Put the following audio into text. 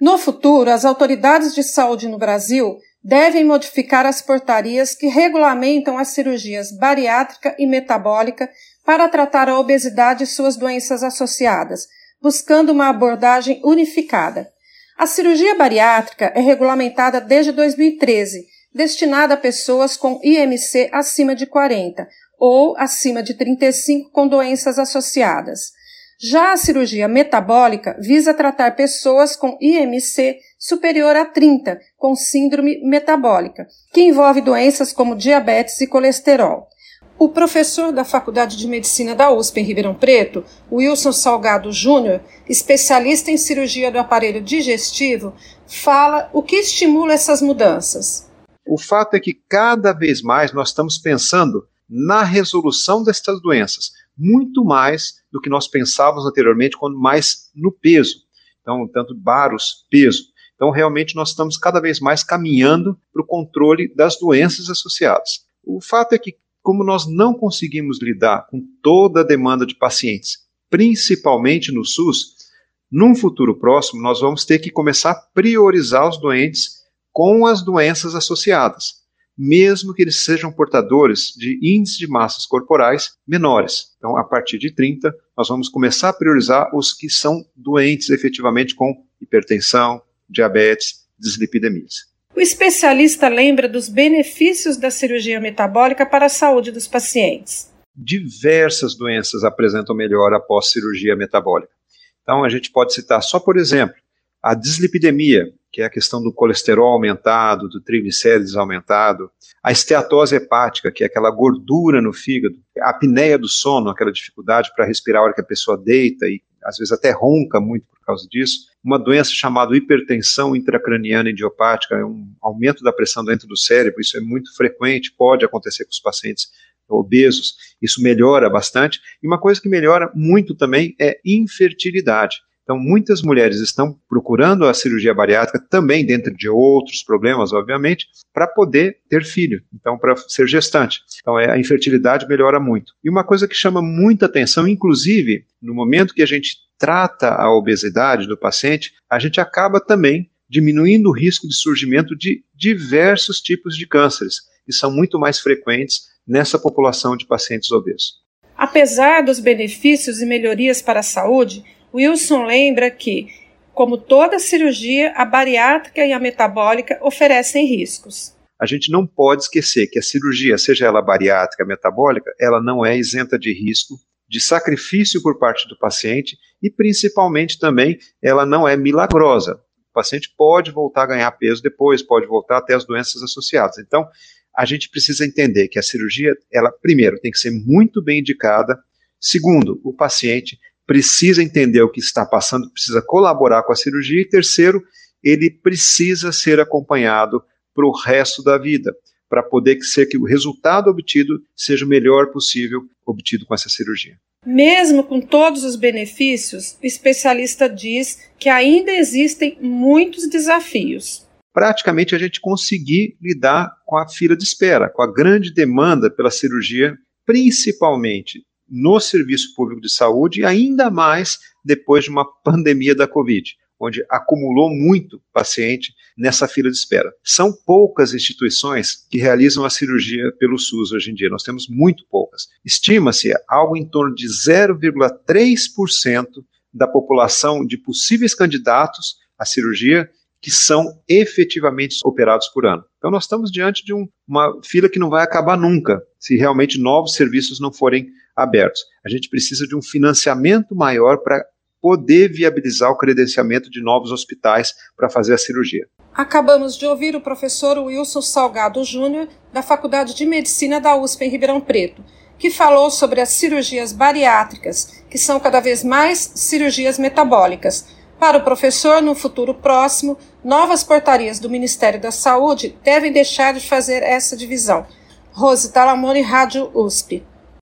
No futuro, as autoridades de saúde no Brasil devem modificar as portarias que regulamentam as cirurgias bariátrica e metabólica para tratar a obesidade e suas doenças associadas, buscando uma abordagem unificada. A cirurgia bariátrica é regulamentada desde 2013, destinada a pessoas com IMC acima de 40 ou acima de 35 com doenças associadas. Já a cirurgia metabólica visa tratar pessoas com IMC superior a 30, com síndrome metabólica, que envolve doenças como diabetes e colesterol. O professor da Faculdade de Medicina da USP em Ribeirão Preto, Wilson Salgado Júnior, especialista em cirurgia do aparelho digestivo, fala o que estimula essas mudanças. O fato é que cada vez mais nós estamos pensando na resolução destas doenças, muito mais do que nós pensávamos anteriormente, quando mais no peso. Então, tanto baros, peso. Então, realmente, nós estamos cada vez mais caminhando para o controle das doenças associadas. O fato é que, como nós não conseguimos lidar com toda a demanda de pacientes, principalmente no SUS, num futuro próximo, nós vamos ter que começar a priorizar os doentes com as doenças associadas mesmo que eles sejam portadores de índices de massas corporais menores. Então, a partir de 30, nós vamos começar a priorizar os que são doentes efetivamente com hipertensão, diabetes, dislipidemias. O especialista lembra dos benefícios da cirurgia metabólica para a saúde dos pacientes. Diversas doenças apresentam melhora após cirurgia metabólica. Então, a gente pode citar só, por exemplo, a dislipidemia, que é a questão do colesterol aumentado, do triglicérides aumentado, a esteatose hepática, que é aquela gordura no fígado, a apneia do sono, aquela dificuldade para respirar a hora que a pessoa deita e às vezes até ronca muito por causa disso, uma doença chamada hipertensão intracraniana idiopática, é um aumento da pressão dentro do cérebro, isso é muito frequente, pode acontecer com os pacientes obesos, isso melhora bastante, e uma coisa que melhora muito também é infertilidade. Então, muitas mulheres estão procurando a cirurgia bariátrica também dentro de outros problemas, obviamente, para poder ter filho, então para ser gestante. Então, é, a infertilidade melhora muito. E uma coisa que chama muita atenção, inclusive no momento que a gente trata a obesidade do paciente, a gente acaba também diminuindo o risco de surgimento de diversos tipos de cânceres, que são muito mais frequentes nessa população de pacientes obesos. Apesar dos benefícios e melhorias para a saúde, Wilson lembra que, como toda cirurgia, a bariátrica e a metabólica oferecem riscos. A gente não pode esquecer que a cirurgia, seja ela bariátrica, metabólica, ela não é isenta de risco, de sacrifício por parte do paciente e, principalmente, também ela não é milagrosa. O paciente pode voltar a ganhar peso depois, pode voltar até as doenças associadas. Então, a gente precisa entender que a cirurgia, ela, primeiro, tem que ser muito bem indicada. Segundo, o paciente precisa entender o que está passando, precisa colaborar com a cirurgia. E terceiro, ele precisa ser acompanhado para o resto da vida, para poder ser que o resultado obtido seja o melhor possível obtido com essa cirurgia. Mesmo com todos os benefícios, o especialista diz que ainda existem muitos desafios. Praticamente a gente conseguir lidar com a fila de espera, com a grande demanda pela cirurgia, principalmente no serviço público de saúde, e ainda mais depois de uma pandemia da Covid, onde acumulou muito paciente nessa fila de espera. São poucas instituições que realizam a cirurgia pelo SUS hoje em dia, nós temos muito poucas. Estima-se algo em torno de 0,3% da população de possíveis candidatos à cirurgia que são efetivamente operados por ano. Então, nós estamos diante de um, uma fila que não vai acabar nunca, se realmente novos serviços não forem abertos. A gente precisa de um financiamento maior para poder viabilizar o credenciamento de novos hospitais para fazer a cirurgia. Acabamos de ouvir o professor Wilson Salgado Júnior, da Faculdade de Medicina da USP em Ribeirão Preto, que falou sobre as cirurgias bariátricas, que são cada vez mais cirurgias metabólicas. Para o professor, no futuro próximo, novas portarias do Ministério da Saúde devem deixar de fazer essa divisão. Rose Talamone, Rádio USP.